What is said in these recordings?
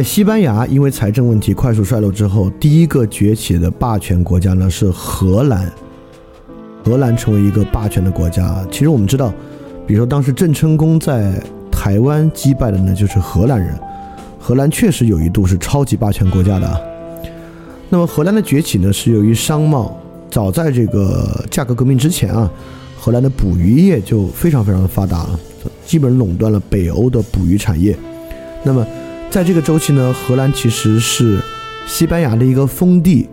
在西班牙因为财政问题快速衰落之后，第一个崛起的霸权国家呢是荷兰。荷兰成为一个霸权的国家，其实我们知道，比如说当时郑成功在台湾击败的呢就是荷兰人。荷兰确实有一度是超级霸权国家的。那么荷兰的崛起呢是由于商贸，早在这个价格革命之前啊，荷兰的捕鱼业就非常非常的发达了，基本垄断了北欧的捕鱼产业。那么在这个周期呢，荷兰其实是西班牙的一个封地，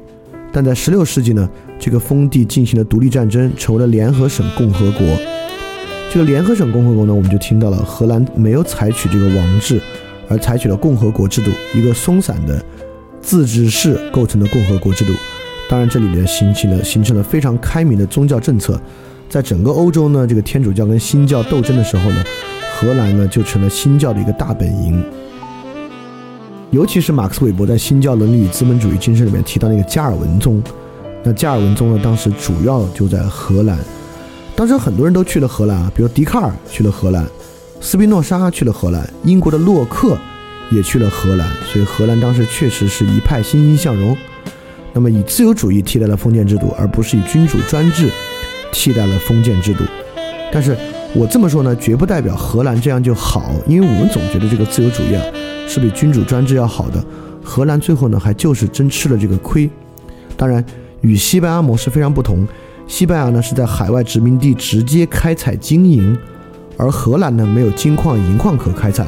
但在16世纪呢。这个封地进行了独立战争，成为了联合省共和国。这个联合省共和国呢，我们就听到了荷兰没有采取这个王制，而采取了共和国制度，一个松散的自治市构成的共和国制度。当然，这里面形成了形成了非常开明的宗教政策。在整个欧洲呢，这个天主教跟新教斗争的时候呢，荷兰呢就成了新教的一个大本营。尤其是马克思韦伯在《新教伦理与资本主义精神》里面提到那个加尔文宗。那加尔文宗呢？当时主要就在荷兰，当时很多人都去了荷兰啊，比如笛卡尔去了荷兰，斯宾诺莎去了荷兰，英国的洛克也去了荷兰，所以荷兰当时确实是一派欣欣向荣。那么以自由主义替代了封建制度，而不是以君主专制替代了封建制度。但是我这么说呢，绝不代表荷兰这样就好，因为我们总觉得这个自由主义啊是比君主专制要好的。荷兰最后呢，还就是真吃了这个亏。当然。与西班牙模式非常不同，西班牙呢是在海外殖民地直接开采经营，而荷兰呢没有金矿银矿可开采。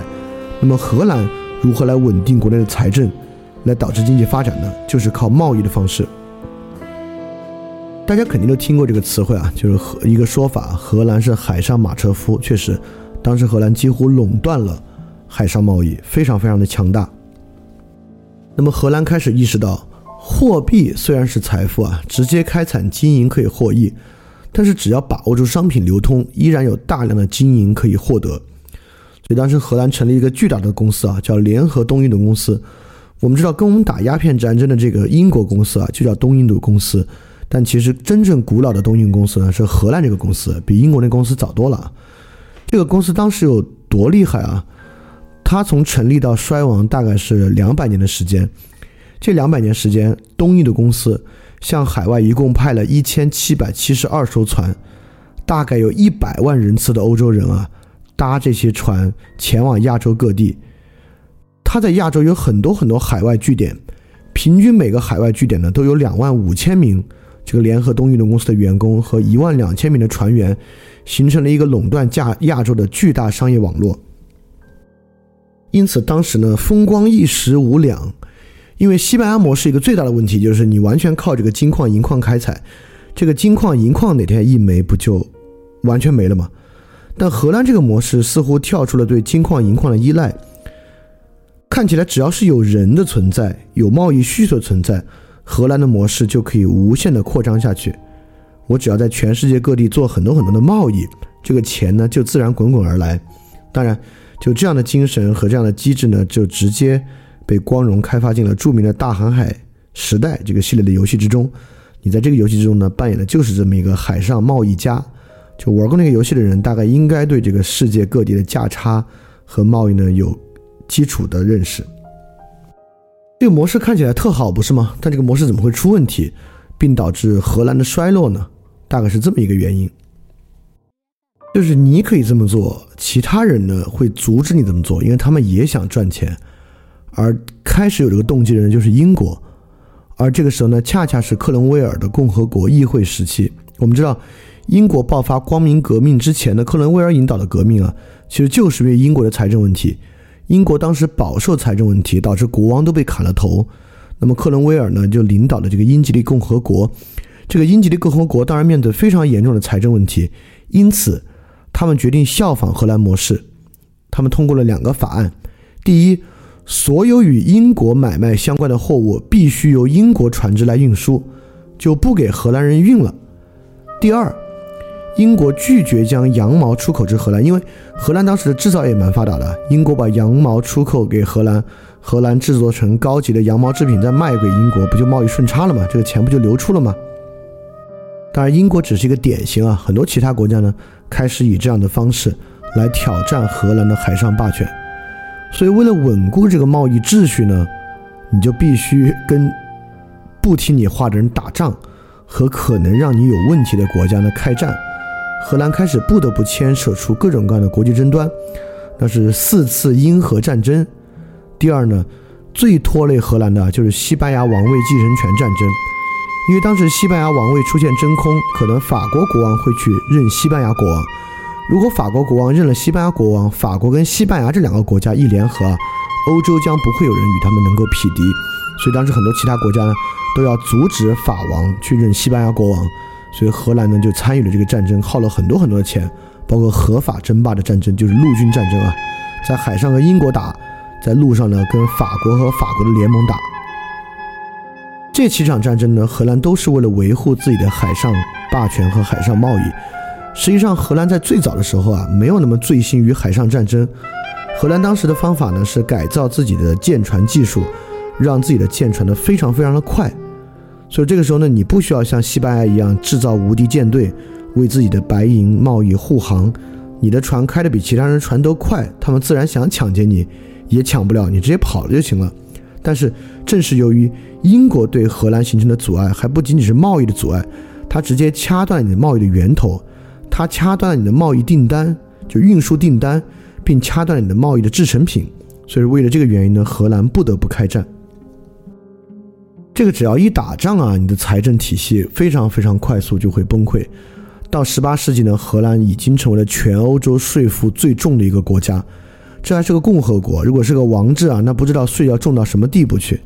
那么荷兰如何来稳定国内的财政，来导致经济发展呢？就是靠贸易的方式。大家肯定都听过这个词汇啊，就是荷一个说法，荷兰是海上马车夫。确实，当时荷兰几乎垄断了海上贸易，非常非常的强大。那么荷兰开始意识到。货币虽然是财富啊，直接开采经营可以获益，但是只要把握住商品流通，依然有大量的经营可以获得。所以当时荷兰成立一个巨大的公司啊，叫联合东印度公司。我们知道跟我们打鸦片战争的这个英国公司啊，就叫东印度公司。但其实真正古老的东印度公司呢，是荷兰这个公司，比英国那公司早多了。这个公司当时有多厉害啊？它从成立到衰亡大概是两百年的时间。这两百年时间，东印度公司向海外一共派了一千七百七十二艘船，大概有一百万人次的欧洲人啊，搭这些船前往亚洲各地。他在亚洲有很多很多海外据点，平均每个海外据点呢都有两万五千名这个联合东印度公司的员工和一万两千名的船员，形成了一个垄断亚亚洲的巨大商业网络。因此，当时呢风光一时无两。因为西班牙模式一个最大的问题就是你完全靠这个金矿银矿开采，这个金矿银矿哪天一没不就完全没了吗？但荷兰这个模式似乎跳出了对金矿银矿的依赖，看起来只要是有人的存在，有贸易需求存在，荷兰的模式就可以无限的扩张下去。我只要在全世界各地做很多很多的贸易，这个钱呢就自然滚滚而来。当然，就这样的精神和这样的机制呢，就直接。被光荣开发进了著名的大航海时代这个系列的游戏之中，你在这个游戏之中呢，扮演的就是这么一个海上贸易家。就玩过那个游戏的人，大概应该对这个世界各地的价差和贸易呢有基础的认识。这个模式看起来特好，不是吗？但这个模式怎么会出问题，并导致荷兰的衰落呢？大概是这么一个原因，就是你可以这么做，其他人呢会阻止你这么做，因为他们也想赚钱。而开始有这个动机的人就是英国，而这个时候呢，恰恰是克伦威尔的共和国议会时期。我们知道，英国爆发光明革命之前的克伦威尔引导的革命啊，其实就是因为英国的财政问题。英国当时饱受财政问题，导致国王都被砍了头。那么克伦威尔呢，就领导了这个英吉利共和国。这个英吉利共和国当然面对非常严重的财政问题，因此他们决定效仿荷兰模式。他们通过了两个法案，第一。所有与英国买卖相关的货物必须由英国船只来运输，就不给荷兰人运了。第二，英国拒绝将羊毛出口至荷兰，因为荷兰当时的制造业蛮发达的。英国把羊毛出口给荷兰，荷兰制作成高级的羊毛制品再卖给英国，不就贸易顺差了吗？这个钱不就流出了吗？当然，英国只是一个典型啊，很多其他国家呢开始以这样的方式来挑战荷兰的海上霸权。所以为了稳固这个贸易秩序呢，你就必须跟不听你话的人打仗，和可能让你有问题的国家呢开战。荷兰开始不得不牵扯出各种各样的国际争端，那是四次英荷战争。第二呢，最拖累荷兰的就是西班牙王位继承权战争，因为当时西班牙王位出现真空，可能法国国王会去认西班牙国王。如果法国国王认了西班牙国王，法国跟西班牙这两个国家一联合，欧洲将不会有人与他们能够匹敌。所以当时很多其他国家呢，都要阻止法王去认西班牙国王。所以荷兰呢就参与了这个战争，耗了很多很多的钱，包括合法争霸的战争，就是陆军战争啊，在海上和英国打，在路上呢跟法国和法国的联盟打。这几场战争呢，荷兰都是为了维护自己的海上霸权和海上贸易。实际上，荷兰在最早的时候啊，没有那么醉心于海上战争。荷兰当时的方法呢是改造自己的舰船技术，让自己的舰船呢非常非常的快。所以这个时候呢，你不需要像西班牙一样制造无敌舰队，为自己的白银贸易护航。你的船开的比其他人船都快，他们自然想抢劫你，也抢不了，你直接跑了就行了。但是正是由于英国对荷兰形成的阻碍，还不仅仅是贸易的阻碍，它直接掐断你的贸易的源头，它掐断了你的贸易订单，就运输订单，并掐断了你的贸易的制成品。所以为了这个原因呢，荷兰不得不开战。这个只要一打仗啊，你的财政体系非常非常快速就会崩溃。到十八世纪呢，荷兰已经成为了全欧洲税负最重的一个国家。这还是个共和国，如果是个王制啊，那不知道税要重到什么地步去。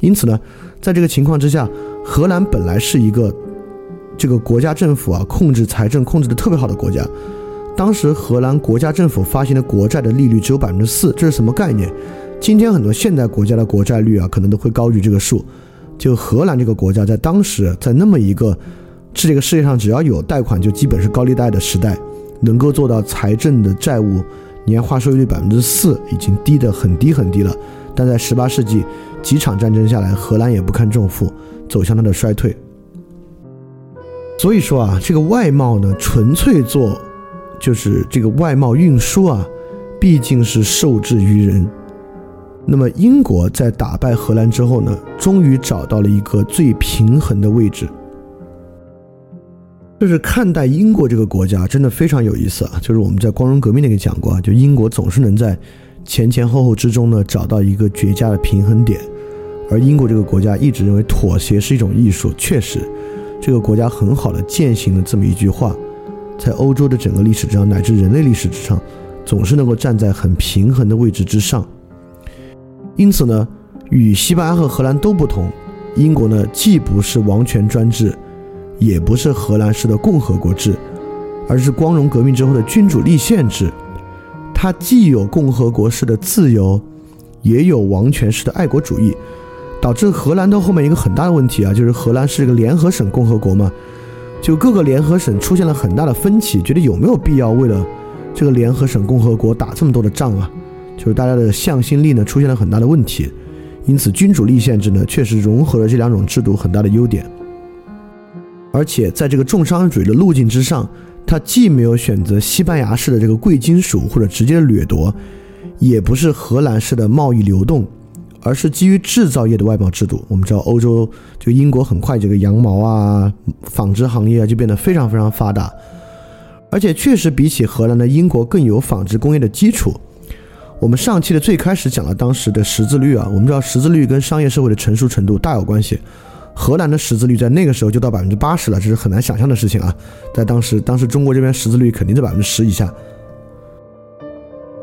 因此呢，在这个情况之下，荷兰本来是一个这个国家政府啊控制财政控制的特别好的国家。当时荷兰国家政府发行的国债的利率只有百分之四，这是什么概念？今天很多现代国家的国债率啊，可能都会高于这个数。就荷兰这个国家，在当时，在那么一个是这个世界上只要有贷款就基本是高利贷的时代，能够做到财政的债务年化收益率百分之四，已经低得很低很低了。但在十八世纪几场战争下来，荷兰也不堪重负，走向它的衰退。所以说啊，这个外贸呢，纯粹做就是这个外贸运输啊，毕竟是受制于人。那么英国在打败荷兰之后呢，终于找到了一个最平衡的位置。就是看待英国这个国家真的非常有意思啊！就是我们在光荣革命那个讲过啊，就英国总是能在前前后后之中呢找到一个绝佳的平衡点。而英国这个国家一直认为妥协是一种艺术，确实，这个国家很好的践行了这么一句话，在欧洲的整个历史之上，乃至人类历史之上，总是能够站在很平衡的位置之上。因此呢，与西班牙和荷兰都不同，英国呢既不是王权专制，也不是荷兰式的共和国制，而是光荣革命之后的君主立宪制。它既有共和国式的自由，也有王权式的爱国主义，导致荷兰到后面一个很大的问题啊，就是荷兰是一个联合省共和国嘛，就各个联合省出现了很大的分歧，觉得有没有必要为了这个联合省共和国打这么多的仗啊？就是大家的向心力呢出现了很大的问题，因此君主立宪制呢确实融合了这两种制度很大的优点，而且在这个重商主义的路径之上，它既没有选择西班牙式的这个贵金属或者直接掠夺，也不是荷兰式的贸易流动，而是基于制造业的外贸制度。我们知道欧洲这个英国很快这个羊毛啊、纺织行业啊就变得非常非常发达，而且确实比起荷兰的英国更有纺织工业的基础。我们上期的最开始讲了当时的识字率啊，我们知道识字率跟商业社会的成熟程度大有关系。荷兰的识字率在那个时候就到百分之八十了，这是很难想象的事情啊。在当时，当时中国这边识字率肯定在百分之十以下。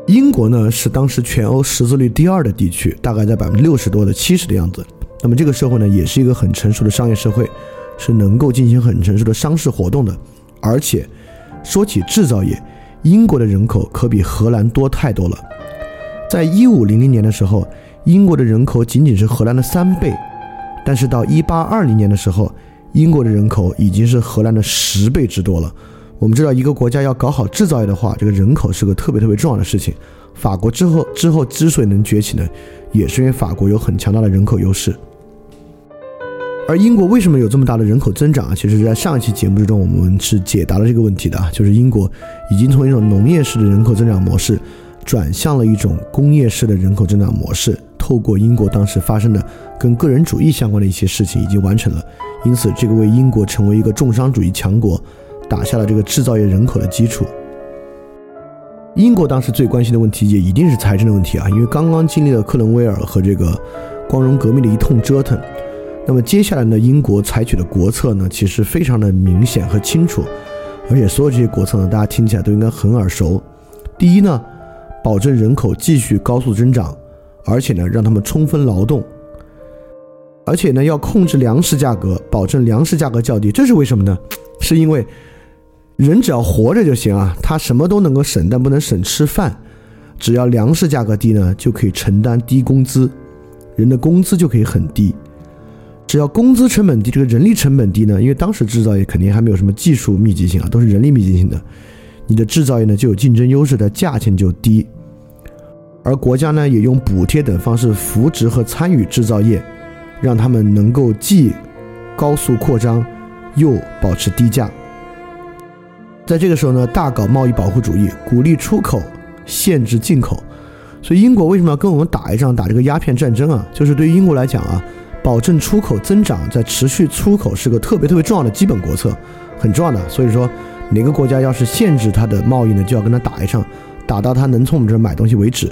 英国呢是当时全欧识字率第二的地区，大概在百分之六十多的七十的样子。那么这个社会呢也是一个很成熟的商业社会，是能够进行很成熟的商事活动的。而且说起制造业，英国的人口可比荷兰多太多了。在一五零零年的时候，英国的人口仅仅是荷兰的三倍，但是到一八二零年的时候，英国的人口已经是荷兰的十倍之多了。我们知道，一个国家要搞好制造业的话，这个人口是个特别特别重要的事情。法国之后之后之所以能崛起呢，也是因为法国有很强大的人口优势。而英国为什么有这么大的人口增长啊？其实，在上一期节目之中，我们是解答了这个问题的，就是英国已经从一种农业式的人口增长模式。转向了一种工业式的人口增长模式。透过英国当时发生的跟个人主义相关的一些事情，已经完成了。因此，这个为英国成为一个重商主义强国打下了这个制造业人口的基础。英国当时最关心的问题也一定是财政的问题啊，因为刚刚经历了克伦威尔和这个光荣革命的一通折腾。那么接下来呢，英国采取的国策呢，其实非常的明显和清楚，而且所有这些国策呢，大家听起来都应该很耳熟。第一呢，保证人口继续高速增长。而且呢，让他们充分劳动，而且呢，要控制粮食价格，保证粮食价格较低。这是为什么呢？是因为人只要活着就行啊，他什么都能够省，但不能省吃饭。只要粮食价格低呢，就可以承担低工资，人的工资就可以很低。只要工资成本低，这个人力成本低呢，因为当时制造业肯定还没有什么技术密集性啊，都是人力密集性的，你的制造业呢就有竞争优势，的价钱就低。而国家呢，也用补贴等方式扶植和参与制造业，让他们能够既高速扩张，又保持低价。在这个时候呢，大搞贸易保护主义，鼓励出口，限制进口。所以英国为什么要跟我们打一仗，打这个鸦片战争啊？就是对于英国来讲啊，保证出口增长，在持续出口是个特别特别重要的基本国策，很重要的。所以说，哪个国家要是限制它的贸易呢，就要跟他打一仗，打到他能从我们这儿买东西为止。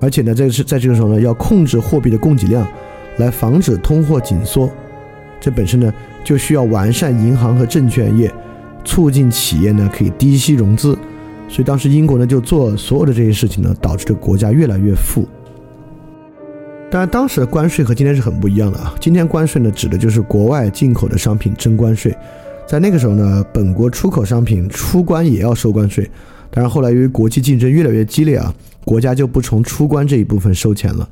而且呢，这是在这个时候呢，要控制货币的供给量，来防止通货紧缩。这本身呢，就需要完善银行和证券业，促进企业呢可以低息融资。所以当时英国呢就做所有的这些事情呢，导致这个国家越来越富。当然，当时的关税和今天是很不一样的啊。今天关税呢，指的就是国外进口的商品征关税，在那个时候呢，本国出口商品出关也要收关税。当然，后来由于国际竞争越来越激烈啊。国家就不从出关这一部分收钱了。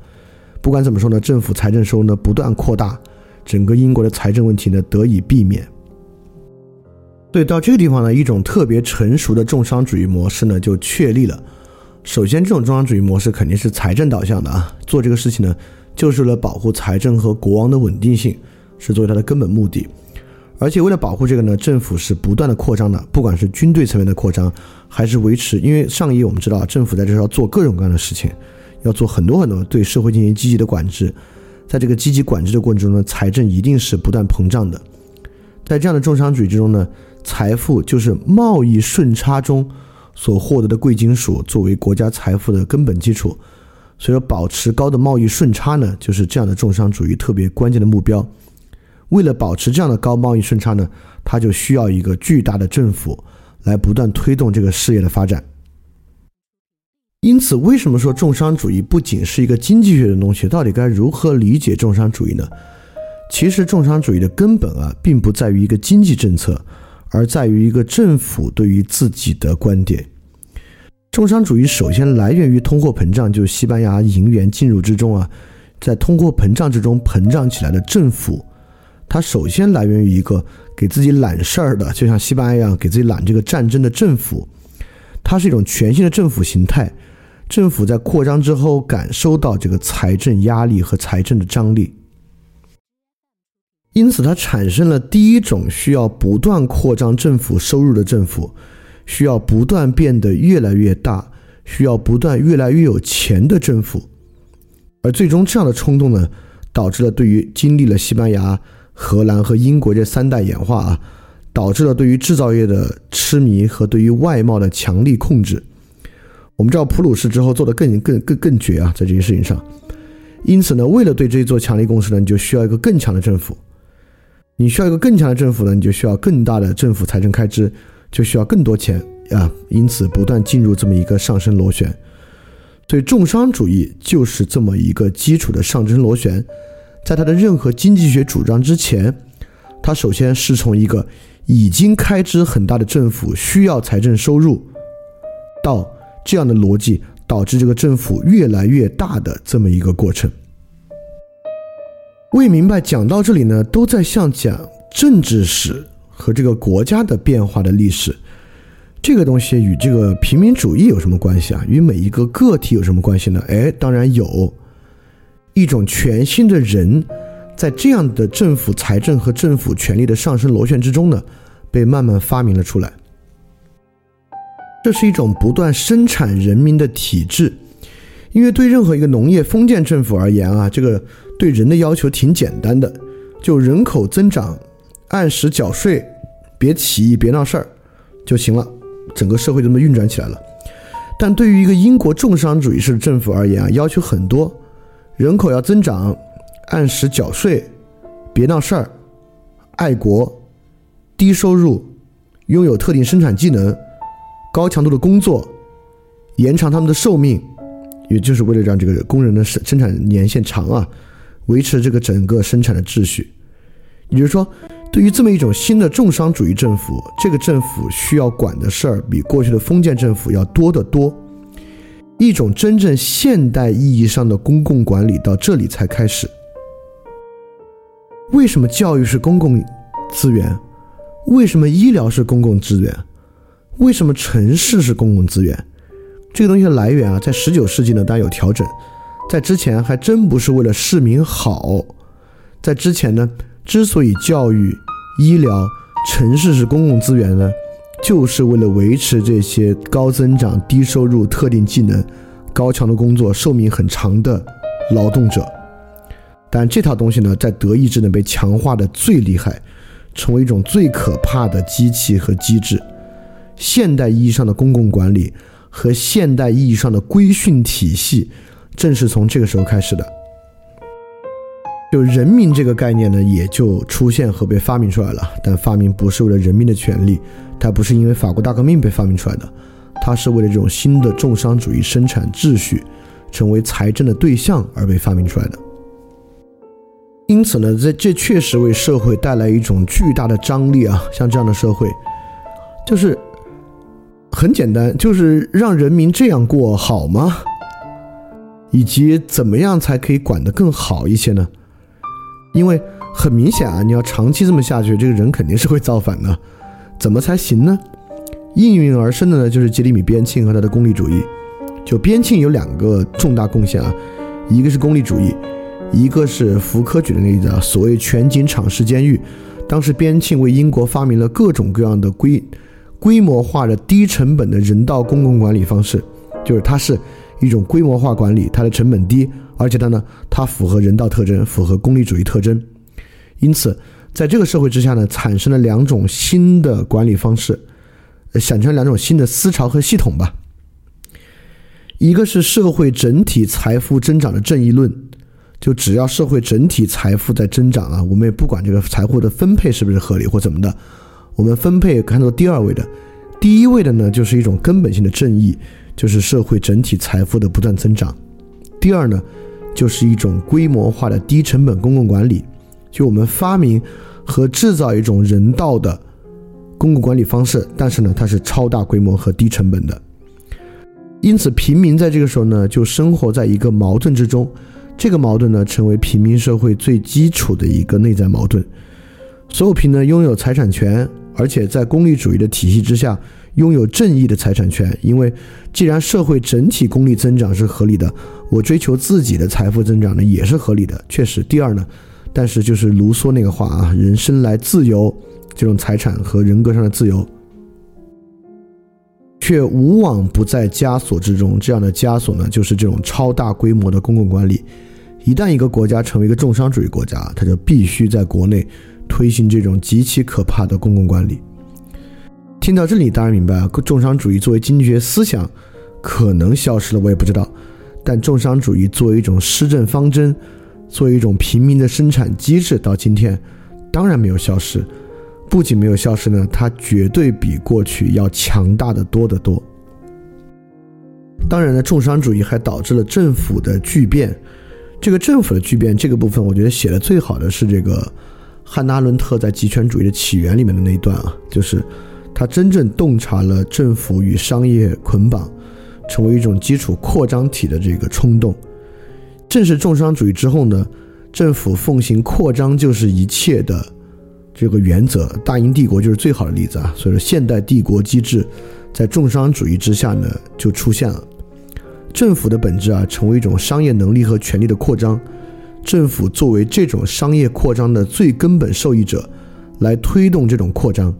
不管怎么说呢，政府财政收入呢不断扩大，整个英国的财政问题呢得以避免。对到这个地方呢，一种特别成熟的重商主义模式呢就确立了。首先，这种重商主义模式肯定是财政导向的啊，做这个事情呢就是为了保护财政和国王的稳定性，是作为它的根本目的。而且为了保护这个呢，政府是不断的扩张的，不管是军队层面的扩张，还是维持，因为上一我们知道，政府在这要做各种各样的事情，要做很多很多对社会进行积极的管制，在这个积极管制的过程中呢，财政一定是不断膨胀的。在这样的重商主义之中呢，财富就是贸易顺差中所获得的贵金属作为国家财富的根本基础，所以说保持高的贸易顺差呢，就是这样的重商主义特别关键的目标。为了保持这样的高贸易顺差呢，它就需要一个巨大的政府来不断推动这个事业的发展。因此，为什么说重商主义不仅是一个经济学的东西？到底该如何理解重商主义呢？其实，重商主义的根本啊，并不在于一个经济政策，而在于一个政府对于自己的观点。重商主义首先来源于通货膨胀，就是西班牙银元进入之中啊，在通货膨胀之中膨胀起来的政府。它首先来源于一个给自己揽事儿的，就像西班牙一样给自己揽这个战争的政府，它是一种全新的政府形态。政府在扩张之后，感受到这个财政压力和财政的张力，因此它产生了第一种需要不断扩张政府收入的政府，需要不断变得越来越大，需要不断越来越有钱的政府。而最终这样的冲动呢，导致了对于经历了西班牙。荷兰和英国这三代演化啊，导致了对于制造业的痴迷和对于外贸的强力控制。我们知道普鲁士之后做的更更更更绝啊，在这些事情上。因此呢，为了对这一座强力共识呢，你就需要一个更强的政府。你需要一个更强的政府呢，你就需要更大的政府财政开支，就需要更多钱啊。因此，不断进入这么一个上升螺旋。所以，重商主义就是这么一个基础的上升螺旋。在他的任何经济学主张之前，他首先是从一个已经开支很大的政府需要财政收入，到这样的逻辑导致这个政府越来越大的这么一个过程。未明白讲到这里呢，都在像讲政治史和这个国家的变化的历史，这个东西与这个平民主义有什么关系啊？与每一个个体有什么关系呢？哎，当然有。一种全新的人，在这样的政府财政和政府权力的上升螺旋之中呢，被慢慢发明了出来。这是一种不断生产人民的体制。因为对任何一个农业封建政府而言啊，这个对人的要求挺简单的，就人口增长，按时缴税，别起义，别闹事儿就行了，整个社会这么运转起来了。但对于一个英国重商主义式政府而言啊，要求很多，人口要增长，按时缴税，别闹事儿，爱国，低收入，拥有特定生产技能，高强度的工作，延长他们的寿命。也就是为了让这个工人的生生产年限长啊，维持这个整个生产的秩序。也就是说，对于这么一种新的重商主义政府，这个政府需要管的事儿比过去的封建政府要多得多。一种真正现代意义上的公共管理到这里才开始。为什么教育是公共资源？为什么医疗是公共资源？为什么城市是公共资源？这个东西的来源啊，在十九世纪呢，当然有调整，在之前还真不是为了市民好，在之前呢，之所以教育、医疗、城市是公共资源呢，就是为了维持这些高增长、低收入、特定技能、高强度工作、寿命很长的劳动者。但这套东西呢，在德意志呢被强化的最厉害，成为一种最可怕的机器和机制。现代意义上的公共管理。和现代意义上的规训体系，正是从这个时候开始的。就人民这个概念呢，也就出现和被发明出来了。但发明不是为了人民的权利，它不是因为法国大革命被发明出来的，它是为了这种新的重商主义生产秩序，成为财政的对象而被发明出来的。因此呢，这这确实为社会带来一种巨大的张力啊！像这样的社会，就是。很简单，就是让人民这样过好吗？以及怎么样才可以管得更好一些呢？因为很明显啊，你要长期这么下去，这个人肯定是会造反的。怎么才行呢？应运而生的呢，就是杰里米·边沁和他的功利主义。就边沁有两个重大贡献啊，一个是功利主义，一个是福柯举的例子啊，所谓全景敞式监狱。当时边沁为英国发明了各种各样的规。规模化的低成本的人道公共管理方式，就是它是一种规模化管理，它的成本低，而且它呢，它符合人道特征，符合功利主义特征。因此，在这个社会之下呢，产生了两种新的管理方式，产生了两种新的思潮和系统吧。一个是社会整体财富增长的正义论，就只要社会整体财富在增长啊，我们也不管这个财富的分配是不是合理或怎么的。我们分配看作第二位的，第一位的呢，就是一种根本性的正义，就是社会整体财富的不断增长。第二呢，就是一种规模化的低成本公共管理，就我们发明和制造一种人道的公共管理方式，但是呢，它是超大规模和低成本的。因此，平民在这个时候呢，就生活在一个矛盾之中，这个矛盾呢，成为平民社会最基础的一个内在矛盾。所有平呢拥有财产权。而且在功利主义的体系之下，拥有正义的财产权。因为既然社会整体功利增长是合理的，我追求自己的财富增长呢也是合理的。确实，第二呢，但是就是卢梭那个话啊，人生来自由，这种财产和人格上的自由，却无往不在枷锁之中。这样的枷锁呢，就是这种超大规模的公共管理。一旦一个国家成为一个重商主义国家，它就必须在国内。推行这种极其可怕的公共管理。听到这里，当然明白啊，重商主义作为经济学思想可能消失了，我也不知道。但重商主义作为一种施政方针，作为一种平民的生产机制，到今天当然没有消失。不仅没有消失呢，它绝对比过去要强大的多得多。当然呢，重商主义还导致了政府的巨变。这个政府的巨变这个部分，我觉得写的最好的是这个。汉娜·伦特在《极权主义的起源》里面的那一段啊，就是他真正洞察了政府与商业捆绑，成为一种基础扩张体的这个冲动。正是重商主义之后呢，政府奉行扩张就是一切的这个原则。大英帝国就是最好的例子啊。所以说，现代帝国机制在重商主义之下呢，就出现了。政府的本质啊，成为一种商业能力和权力的扩张。政府作为这种商业扩张的最根本受益者，来推动这种扩张。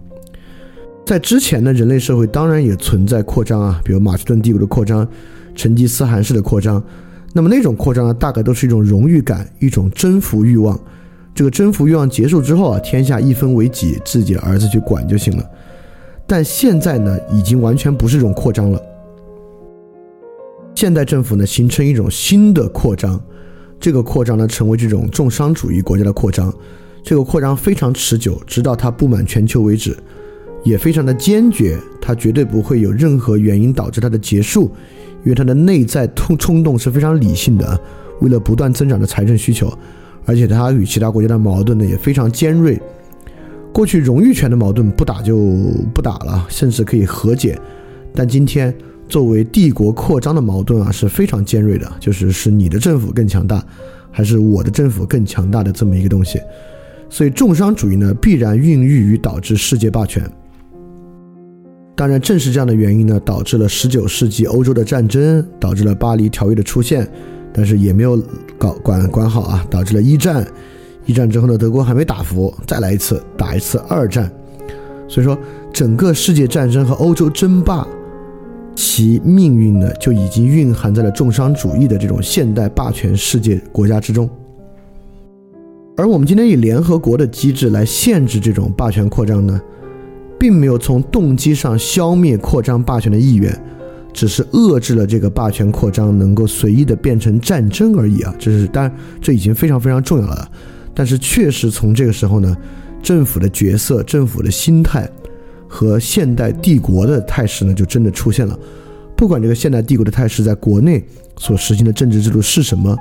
在之前呢，人类社会当然也存在扩张啊，比如马其顿帝国的扩张、成吉思汗式的扩张。那么那种扩张呢，大概都是一种荣誉感、一种征服欲望。这个征服欲望结束之后啊，天下一分为己，自己的儿子去管就行了。但现在呢，已经完全不是这种扩张了。现代政府呢，形成一种新的扩张，这个扩张呢，成为这种重商主义国家的扩张。这个扩张非常持久，直到它布满全球为止，也非常的坚决，它绝对不会有任何原因导致它的结束，因为它的内在冲冲动是非常理性的，为了不断增长的财政需求，而且它与其他国家的矛盾呢也非常尖锐。过去荣誉权的矛盾不打就不打了，甚至可以和解，但今天作为帝国扩张的矛盾啊是非常尖锐的，就是是你的政府更强大，还是我的政府更强大的这么一个东西。所以，重商主义呢，必然孕育于导致世界霸权。当然，正是这样的原因呢，导致了十九世纪欧洲的战争，导致了巴黎条约的出现，但是也没有搞管管好啊，导致了一战。一战之后呢，德国还没打服，再来一次，打一次二战。所以说，整个世界战争和欧洲争霸，其命运呢，就已经蕴含在了重商主义的这种现代霸权世界国家之中。而我们今天以联合国的机制来限制这种霸权扩张呢，并没有从动机上消灭扩张霸权的意愿，只是遏制了这个霸权扩张能够随意的变成战争而已啊！这是当然，这已经非常非常重要了。但是确实从这个时候呢，政府的角色、政府的心态和现代帝国的态势呢，就真的出现了。不管这个现代帝国的态势在国内所实行的政治制度是什么，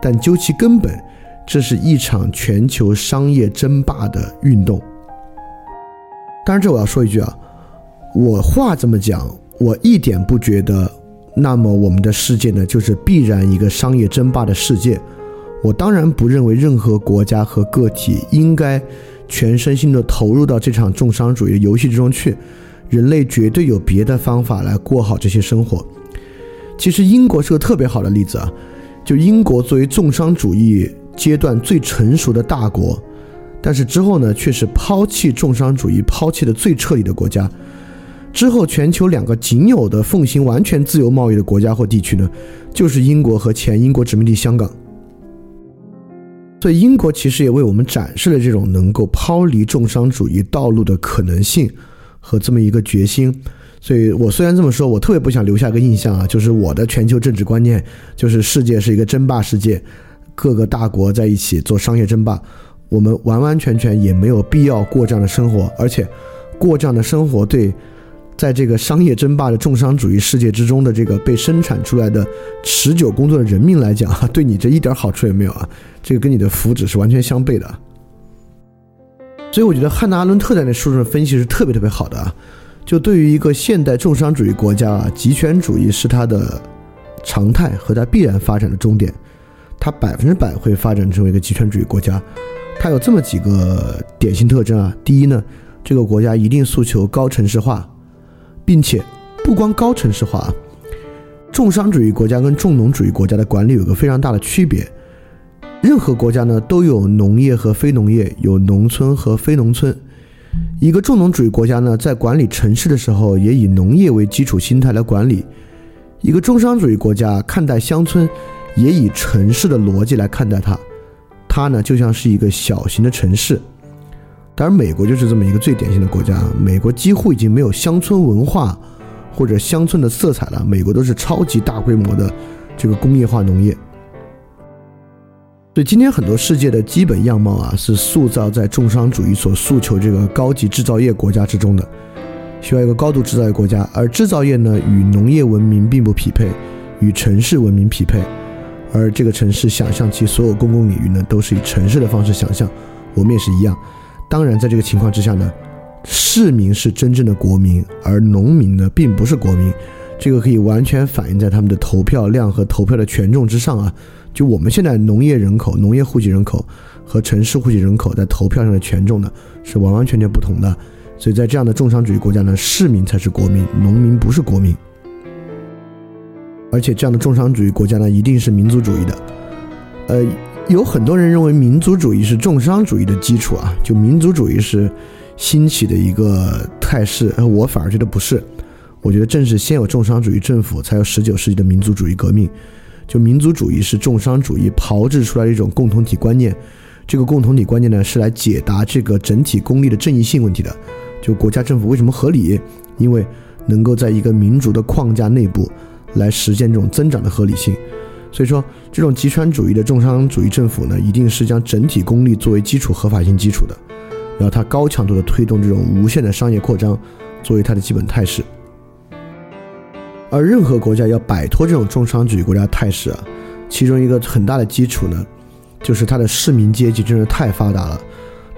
但究其根本。这是一场全球商业争霸的运动。当然，这我要说一句啊，我话这么讲，我一点不觉得。那么，我们的世界呢，就是必然一个商业争霸的世界。我当然不认为任何国家和个体应该全身心的投入到这场重商主义的游戏之中去。人类绝对有别的方法来过好这些生活。其实，英国是个特别好的例子啊，就英国作为重商主义。阶段最成熟的大国，但是之后呢，却是抛弃重商主义、抛弃的最彻底的国家。之后，全球两个仅有的奉行完全自由贸易的国家或地区呢，就是英国和前英国殖民地香港。所以，英国其实也为我们展示了这种能够抛离重商主义道路的可能性和这么一个决心。所以我虽然这么说，我特别不想留下个印象啊，就是我的全球政治观念就是世界是一个争霸世界。各个大国在一起做商业争霸，我们完完全全也没有必要过这样的生活，而且过这样的生活对，在这个商业争霸的重商主义世界之中的这个被生产出来的持久工作的人民来讲，对你这一点好处也没有啊，这个跟你的福祉是完全相悖的。所以我觉得汉娜·阿伦特在那书中的分析是特别特别好的啊，就对于一个现代重商主义国家啊，集权主义是它的常态和它必然发展的终点。它百分之百会发展成为一个集权主义国家，它有这么几个典型特征啊。第一呢，这个国家一定诉求高城市化，并且不光高城市化，重商主义国家跟重农主义国家的管理有个非常大的区别。任何国家呢都有农业和非农业，有农村和非农村。一个重农主义国家呢，在管理城市的时候，也以农业为基础心态来管理；一个重商主义国家看待乡村。也以城市的逻辑来看待它，它呢就像是一个小型的城市。当然，美国就是这么一个最典型的国家。美国几乎已经没有乡村文化或者乡村的色彩了，美国都是超级大规模的这个工业化农业。所以今天很多世界的基本样貌啊，是塑造在重商主义所诉求这个高级制造业国家之中的，需要一个高度制造业国家，而制造业呢与农业文明并不匹配，与城市文明匹配。而这个城市想象其所有公共领域呢，都是以城市的方式想象，我们也是一样。当然，在这个情况之下呢，市民是真正的国民，而农民呢，并不是国民。这个可以完全反映在他们的投票量和投票的权重之上啊。就我们现在农业人口、农业户籍人口和城市户籍人口在投票上的权重呢，是完完全全不同的。所以在这样的重商主义国家呢，市民才是国民，农民不是国民。而且这样的重商主义国家呢，一定是民族主义的。呃，有很多人认为民族主义是重商主义的基础啊，就民族主义是兴起的一个态势，呃，我反而觉得不是。我觉得正是先有重商主义政府，才有十九世纪的民族主义革命。就民族主义是重商主义炮制出来的一种共同体观念。这个共同体观念呢，是来解答这个整体功利的正义性问题的。就国家政府为什么合理？因为能够在一个民主的框架内部来实现这种增长的合理性。所以说，这种集权主义的重商主义政府呢，一定是将整体功利作为基础合法性基础的。然后它高强度的推动这种无限的商业扩张，作为它的基本态势。而任何国家要摆脱这种重商主义国家态势啊，其中一个很大的基础呢，就是它的市民阶级真是太发达了，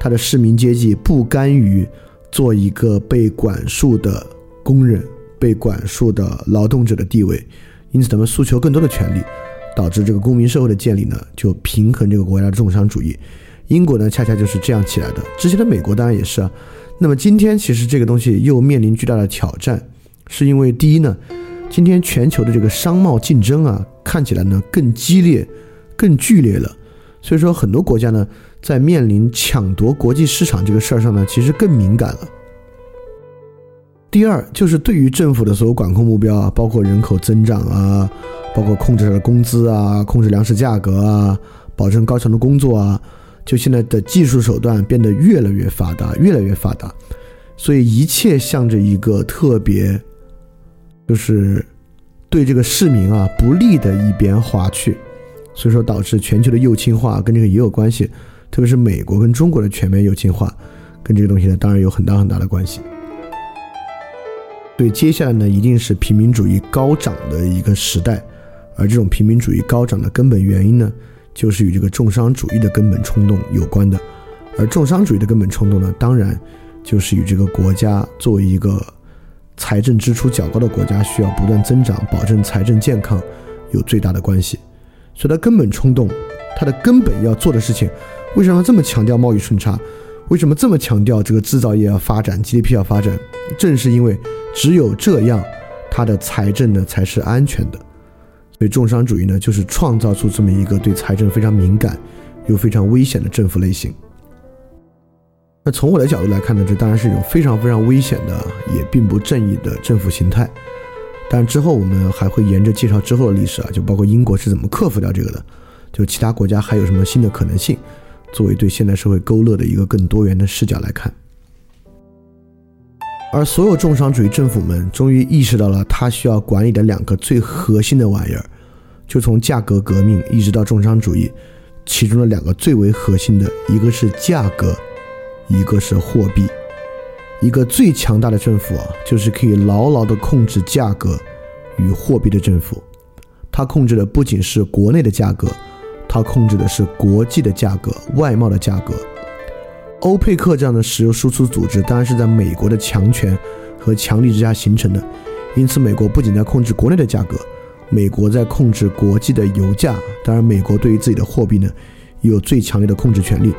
它的市民阶级不甘于做一个被管束的工人、被管束的劳动者的地位，因此他们诉求更多的权利，导致这个公民社会的建立呢，就平衡这个国家的重商主义。英国呢，恰恰就是这样起来的。之前的美国当然也是啊。那么今天其实这个东西又面临巨大的挑战，是因为第一呢，今天全球的这个商贸竞争啊，看起来呢更激烈、更剧烈了。所以说很多国家呢，在面临抢夺国际市场这个事儿上呢，其实更敏感了。第二就是对于政府的所有管控目标啊，包括人口增长啊，包括控制的工资啊，控制粮食价格啊，保证高强度工作啊。就现在的技术手段变得越来越发达，越来越发达，所以一切向着一个特别，就是对这个市民啊不利的一边划去，所以说导致全球的右倾化跟这个也有关系，特别是美国跟中国的全面右倾化，跟这个东西呢当然有很大很大的关系。对，接下来呢一定是平民主义高涨的一个时代，而这种平民主义高涨的根本原因呢？就是与这个重商主义的根本冲动有关的，而重商主义的根本冲动呢，当然就是与这个国家作为一个财政支出较高的国家，需要不断增长，保证财政健康，有最大的关系。所以它根本冲动，它的根本要做的事情，为什么这么强调贸易顺差？为什么这么强调这个制造业要发展，GDP 要发展？正是因为只有这样，它的财政呢才是安全的。所以重商主义呢，就是创造出这么一个对财政非常敏感又非常危险的政府类型。那从我的角度来看呢，这当然是一种非常非常危险的，也并不正义的政府形态。但之后我们还会沿着介绍之后的历史啊，就包括英国是怎么克服掉这个的，就其他国家还有什么新的可能性，作为对现代社会勾勒的一个更多元的视角来看。而所有重商主义政府们终于意识到了，他需要管理的两个最核心的玩意儿，就从价格革命一直到重商主义，其中的两个最为核心的，一个是价格，一个是货币。一个最强大的政府啊，就是可以牢牢地控制价格与货币的政府。它控制的不仅是国内的价格，它控制的是国际的价格、外贸的价格。欧佩克这样的石油输出组织，当然是在美国的强权和强力之下形成的。因此，美国不仅在控制国内的价格，美国在控制国际的油价。当然，美国对于自己的货币呢，有最强烈的控制权利。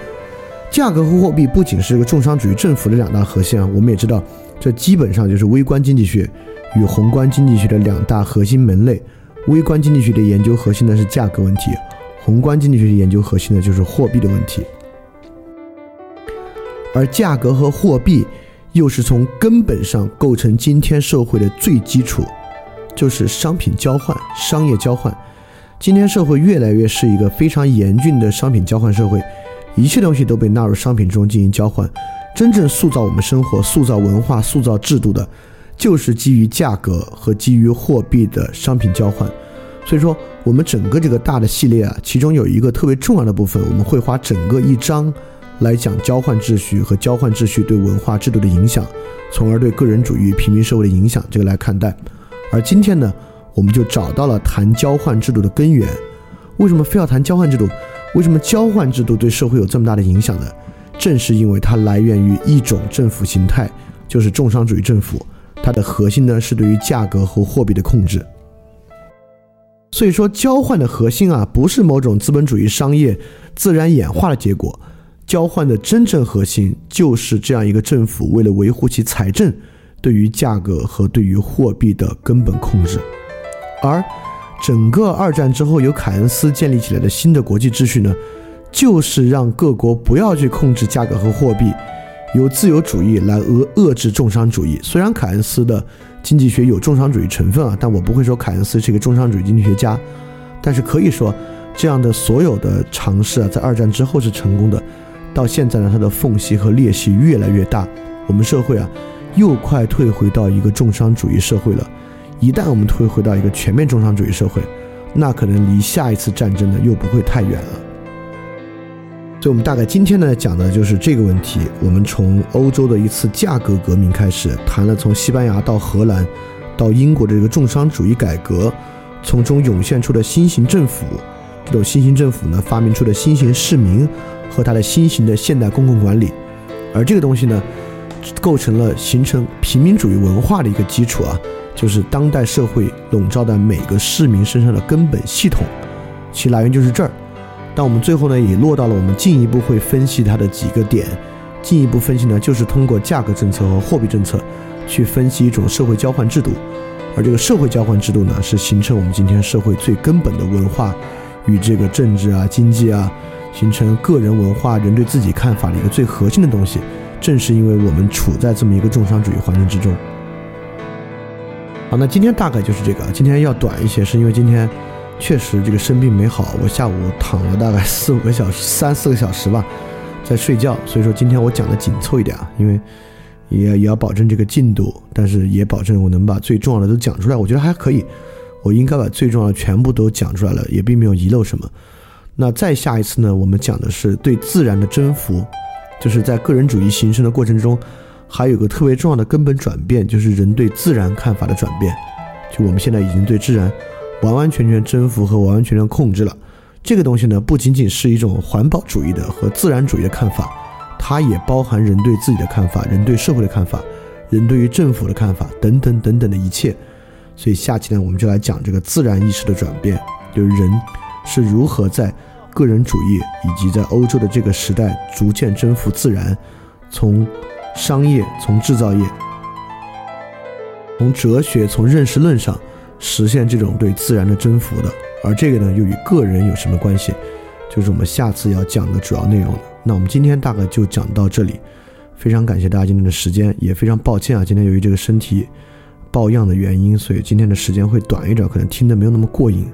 价格和货币不仅是一个重商主义政府的两大核心啊，我们也知道，这基本上就是微观经济学与宏观经济学的两大核心门类。微观经济学的研究核心呢是价格问题，宏观经济学的研究核心呢就是货币的问题。而价格和货币，又是从根本上构成今天社会的最基础，就是商品交换、商业交换。今天社会越来越是一个非常严峻的商品交换社会，一切东西都被纳入商品中进行交换。真正塑造我们生活、塑造文化、塑造制度的，就是基于价格和基于货币的商品交换。所以说，我们整个这个大的系列啊，其中有一个特别重要的部分，我们会花整个一章。来讲交换秩序和交换秩序对文化制度的影响，从而对个人主义、平民社会的影响，这个来看待。而今天呢，我们就找到了谈交换制度的根源。为什么非要谈交换制度？为什么交换制度对社会有这么大的影响呢？正是因为它来源于一种政府形态，就是重商主义政府。它的核心呢是对于价格和货币的控制。所以说，交换的核心啊，不是某种资本主义商业自然演化的结果。交换的真正核心就是这样一个政府为了维护其财政，对于价格和对于货币的根本控制。而整个二战之后由凯恩斯建立起来的新的国际秩序呢，就是让各国不要去控制价格和货币，由自由主义来遏遏制重商主义。虽然凯恩斯的经济学有重商主义成分啊，但我不会说凯恩斯是一个重商主义经济学家。但是可以说，这样的所有的尝试啊，在二战之后是成功的。到现在呢，它的缝隙和裂隙越来越大。我们社会啊，又快退回到一个重商主义社会了。一旦我们退回到一个全面重商主义社会，那可能离下一次战争呢，又不会太远了。所以，我们大概今天呢讲的就是这个问题。我们从欧洲的一次价格革命开始，谈了从西班牙到荷兰，到英国的这个重商主义改革，从中涌现出的新型政府。这种新型政府呢，发明出的新型市民和它的新型的现代公共管理，而这个东西呢，构成了形成平民主义文化的一个基础啊，就是当代社会笼罩在每个市民身上的根本系统，其来源就是这儿。但我们最后呢，也落到了我们进一步会分析它的几个点，进一步分析呢，就是通过价格政策和货币政策去分析一种社会交换制度，而这个社会交换制度呢，是形成我们今天社会最根本的文化与这个政治啊、经济啊，形成个人文化、人对自己看法的一个最核心的东西。正是因为我们处在这么一个重商主义环境之中。好，那今天大概就是这个，今天要短一些，是因为今天。确实，这个生病没好，我下午躺了大概四五个小时，三四个小时吧，在睡觉。所以说今天我讲的紧凑一点啊，因为也也要保证这个进度，但是也保证我能把最重要的都讲出来。我觉得还可以，我应该把最重要的全部都讲出来了，也并没有遗漏什么。那再下一次呢，我们讲的是对自然的征服，就是在个人主义形成的过程中，还有个特别重要的根本转变，就是人对自然看法的转变。就我们现在已经对自然。完完全全征服和完完全全控制了，这个东西呢，不仅仅是一种环保主义的和自然主义的看法，它也包含人对自己的看法、人对社会的看法、人对于政府的看法等等等等的一切。所以下期呢，我们就来讲这个自然意识的转变，就是人是如何在个人主义以及在欧洲的这个时代逐渐征服自然，从商业、从制造业、从哲学、从认识论上。实现这种对自然的征服的，而这个呢又与个人有什么关系？就是我们下次要讲的主要内容了。那我们今天大概就讲到这里，非常感谢大家今天的时间，也非常抱歉啊，今天由于这个身体抱恙的原因，所以今天的时间会短一点，可能听的没有那么过瘾。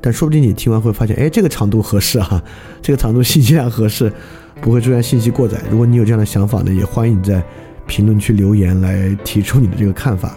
但说不定你听完会发现，哎，这个长度合适啊，这个长度信息量合适，不会出现信息过载。如果你有这样的想法呢，也欢迎你在评论区留言来提出你的这个看法。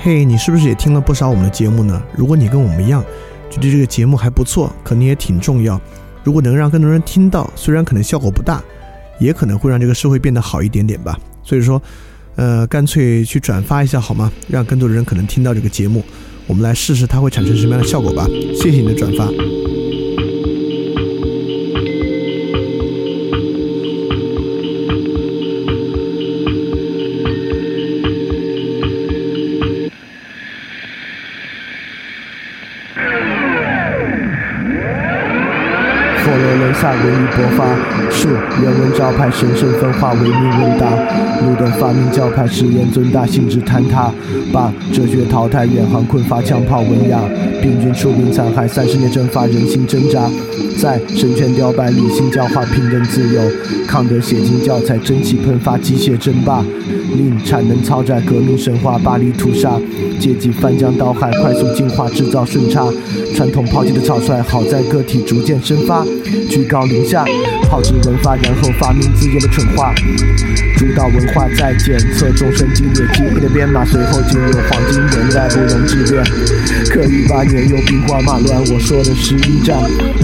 嘿，你是不是也听了不少我们的节目呢？如果你跟我们一样，觉得这个节目还不错，可能也挺重要。如果能让更多人听到，虽然可能效果不大，也可能会让这个社会变得好一点点吧。所以说，呃，干脆去转发一下好吗？让更多的人可能听到这个节目，我们来试试它会产生什么样的效果吧。谢谢你的转发。萨文艺勃发，是人文招牌，神圣分化，唯命问答。路灯发明教派，实验尊大，性质坍塌，把哲学淘汰，远航困乏，枪炮文雅，病菌出兵残害，三十年蒸发，人心挣扎，在神权雕败，理性教化，平等自由，康德写进教材，蒸汽喷发，机械争霸，令产能超载，革命神话，巴黎屠杀，阶级翻江倒海，快速进化，制造顺差，传统抛弃的草率，好在个体逐渐生发。高临下，炮制文化，然后发明自己的蠢话。主导文化在检测中生激烈，激烈的编码，随后进入黄金年代，不容置辩。可一八年又兵荒马乱，我说的是一战。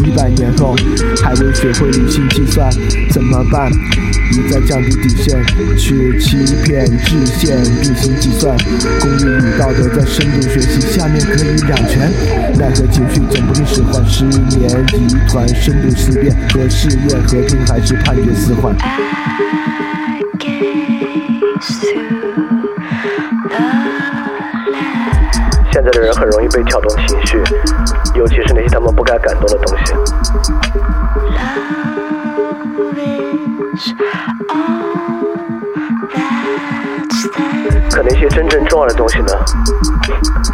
一百年后还未学会理性计算，怎么办？一再降低底线，去欺骗制限，并行计算。公益与道德在深度学习，下面可以两全。奈何情绪总不听使唤，十年一团深度思辨和试验，和平还是判决死缓？在的人很容易被挑动情绪，尤其是那些他们不该感动的东西。可那些真正重要的东西呢？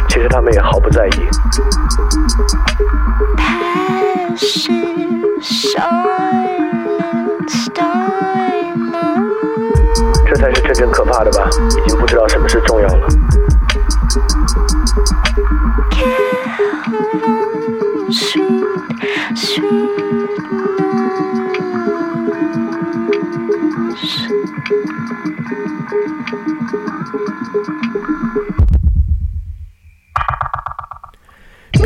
其实他们也毫不在意。这才是真正可怕的吧？已经不知道什么是重要了。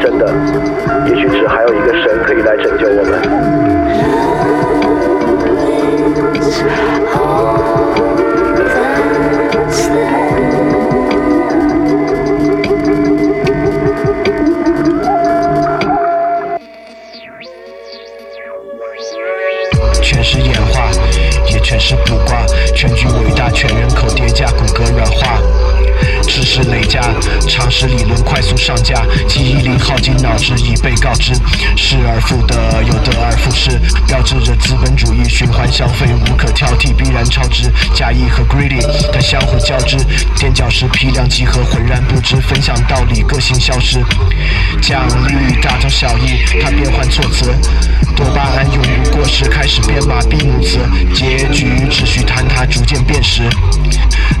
真的也许只还有一个神可以来拯救我们。常识理论快速上架，记忆力耗尽，脑汁已被告知，失而复得，又得而复失，标志着资本主义循环消费无可挑剔，必然超值。假意和 greedy 它相互交织，垫脚石批量集合，浑然不知，分享道理，个性消失。奖励大同小异，它变换措辞，多巴胺永不过时，开始编码闭母词，结局只需坍塌，逐渐变实。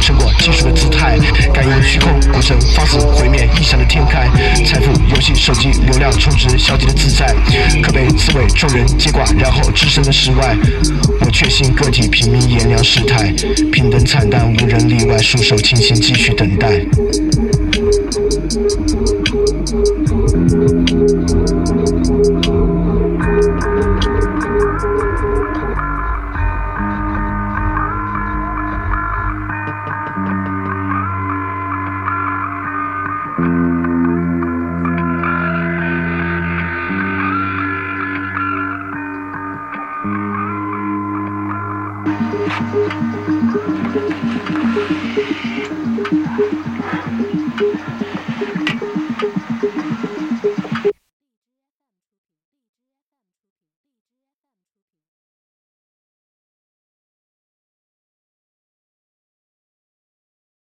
成果技术的姿态，感应虚空，股神放肆毁灭，异想的天开。财富游戏，手机流量充值，消极的自在，可被刺猬众人接管，然后置身的世外。我确信个体平民炎凉世态，平等惨淡，无人例外，束手清闲，继续等待。